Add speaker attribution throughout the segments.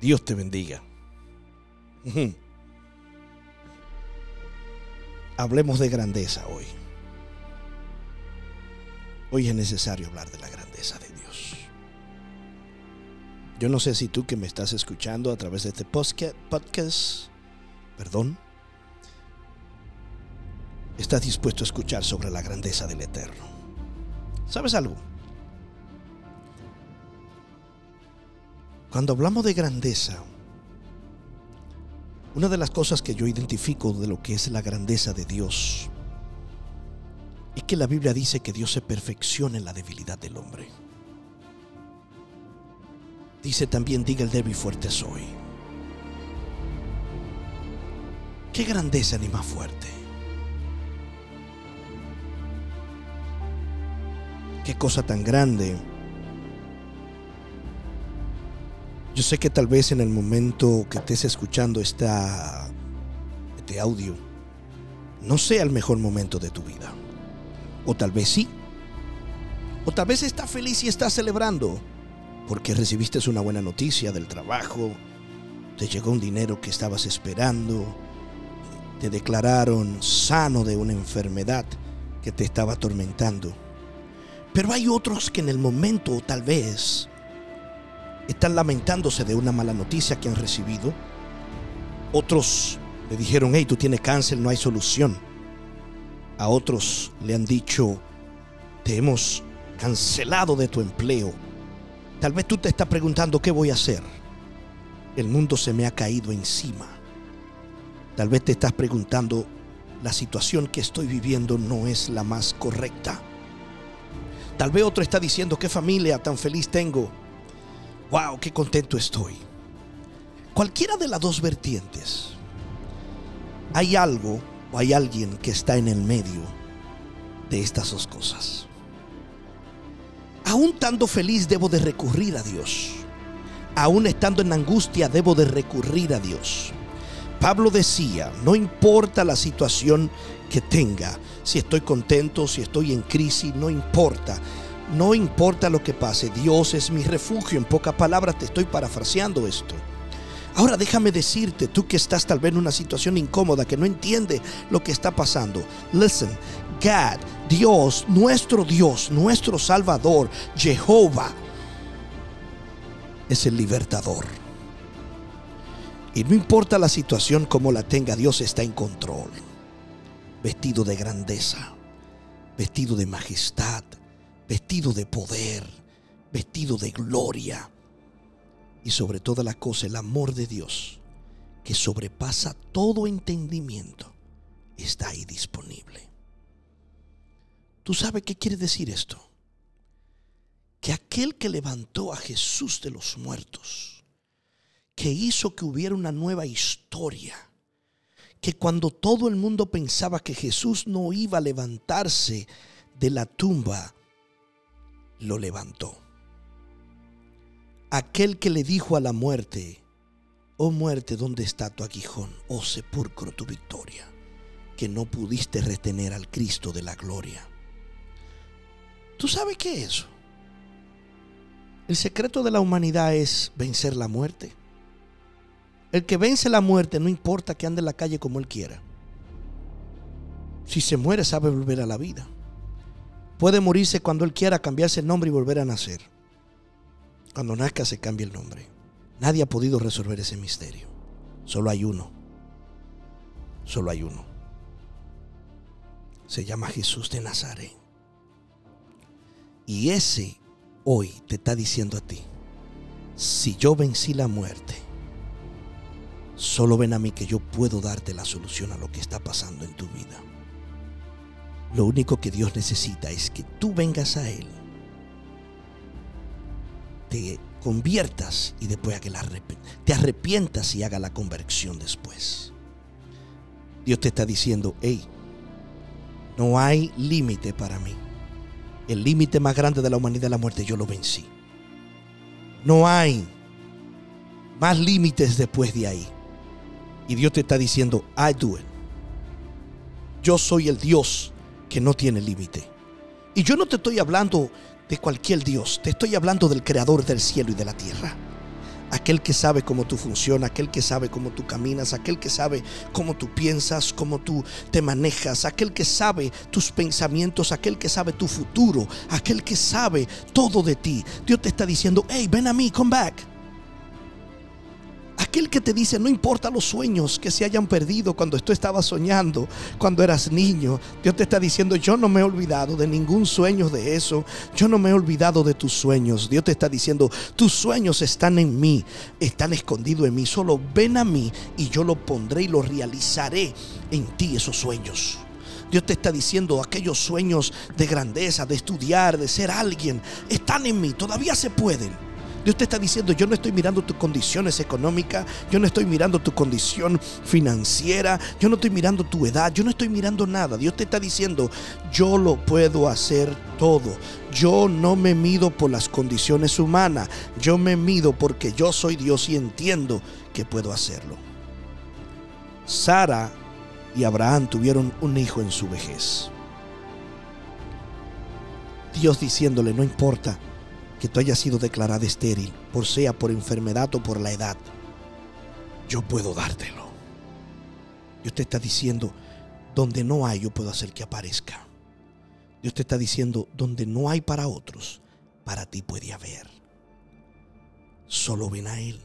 Speaker 1: Dios te bendiga. Hablemos de grandeza hoy. Hoy es necesario hablar de la grandeza de Dios. Yo no sé si tú que me estás escuchando a través de este podcast, perdón, estás dispuesto a escuchar sobre la grandeza del Eterno. ¿Sabes algo? Cuando hablamos de grandeza, una de las cosas que yo identifico de lo que es la grandeza de Dios es que la Biblia dice que Dios se perfecciona en la debilidad del hombre. Dice también, diga el débil fuerte soy. Qué grandeza ni más fuerte. Qué cosa tan grande Yo sé que tal vez en el momento que estés escuchando esta, este audio, no sea el mejor momento de tu vida. O tal vez sí. O tal vez estás feliz y estás celebrando porque recibiste una buena noticia del trabajo, te llegó un dinero que estabas esperando, te declararon sano de una enfermedad que te estaba atormentando. Pero hay otros que en el momento tal vez están lamentándose de una mala noticia que han recibido. Otros le dijeron, hey, tú tienes cáncer, no hay solución. A otros le han dicho, te hemos cancelado de tu empleo. Tal vez tú te estás preguntando, ¿qué voy a hacer? El mundo se me ha caído encima. Tal vez te estás preguntando, la situación que estoy viviendo no es la más correcta. Tal vez otro está diciendo, qué familia tan feliz tengo wow, qué contento estoy. Cualquiera de las dos vertientes, hay algo o hay alguien que está en el medio de estas dos cosas. Aún estando feliz debo de recurrir a Dios. Aún estando en angustia debo de recurrir a Dios. Pablo decía, no importa la situación que tenga, si estoy contento, si estoy en crisis, no importa. No importa lo que pase, Dios es mi refugio. En pocas palabras te estoy parafraseando esto. Ahora déjame decirte, tú que estás tal vez en una situación incómoda, que no entiende lo que está pasando. Listen, God, Dios, nuestro Dios, nuestro Salvador, Jehová, es el libertador. Y no importa la situación como la tenga, Dios está en control. Vestido de grandeza, vestido de majestad, vestido de poder, vestido de gloria. Y sobre toda la cosa, el amor de Dios, que sobrepasa todo entendimiento, está ahí disponible. ¿Tú sabes qué quiere decir esto? Que aquel que levantó a Jesús de los muertos, que hizo que hubiera una nueva historia, que cuando todo el mundo pensaba que Jesús no iba a levantarse de la tumba, lo levantó. Aquel que le dijo a la muerte, oh muerte, ¿dónde está tu aguijón? Oh sepulcro, tu victoria, que no pudiste retener al Cristo de la gloria. ¿Tú sabes qué es eso? El secreto de la humanidad es vencer la muerte. El que vence la muerte no importa que ande en la calle como él quiera. Si se muere sabe volver a la vida. Puede morirse cuando él quiera cambiarse el nombre y volver a nacer. Cuando nazca se cambia el nombre. Nadie ha podido resolver ese misterio. Solo hay uno. Solo hay uno. Se llama Jesús de Nazaret. Y ese hoy te está diciendo a ti, si yo vencí la muerte, solo ven a mí que yo puedo darte la solución a lo que está pasando en tu vida. Lo único que Dios necesita es que tú vengas a Él, te conviertas y después que te arrepientas y haga la conversión después. Dios te está diciendo, hey, no hay límite para mí. El límite más grande de la humanidad es la muerte, yo lo vencí. No hay más límites después de ahí. Y Dios te está diciendo, I do it. Yo soy el Dios que no tiene límite. Y yo no te estoy hablando de cualquier Dios, te estoy hablando del creador del cielo y de la tierra. aquel que sabe cómo tú funcionas, aquel que sabe cómo tú caminas, aquel que sabe cómo tú piensas, cómo tú te manejas, aquel que sabe tus pensamientos, aquel que sabe tu futuro, aquel que sabe todo de ti. Dios te está diciendo, hey, ven a mí, come back. Que te dice, no importa los sueños que se hayan perdido cuando tú estabas soñando, cuando eras niño. Dios te está diciendo, yo no me he olvidado de ningún sueño de eso. Yo no me he olvidado de tus sueños. Dios te está diciendo, tus sueños están en mí, están escondidos en mí. Solo ven a mí y yo lo pondré y lo realizaré en ti esos sueños. Dios te está diciendo aquellos sueños de grandeza, de estudiar, de ser alguien, están en mí, todavía se pueden. Dios te está diciendo, yo no estoy mirando tus condiciones económicas, yo no estoy mirando tu condición financiera, yo no estoy mirando tu edad, yo no estoy mirando nada. Dios te está diciendo, yo lo puedo hacer todo. Yo no me mido por las condiciones humanas, yo me mido porque yo soy Dios y entiendo que puedo hacerlo. Sara y Abraham tuvieron un hijo en su vejez. Dios diciéndole, no importa que tú hayas sido declarada estéril, por sea por enfermedad o por la edad, yo puedo dártelo. Dios te está diciendo, donde no hay, yo puedo hacer que aparezca. Dios te está diciendo, donde no hay para otros, para ti puede haber. Solo ven a Él.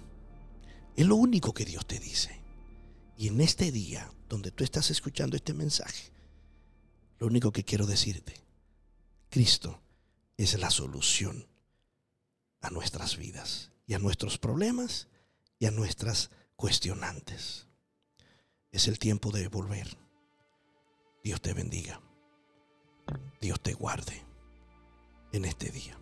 Speaker 1: Es lo único que Dios te dice. Y en este día, donde tú estás escuchando este mensaje, lo único que quiero decirte, Cristo es la solución a nuestras vidas y a nuestros problemas y a nuestras cuestionantes. Es el tiempo de volver. Dios te bendiga. Dios te guarde en este día.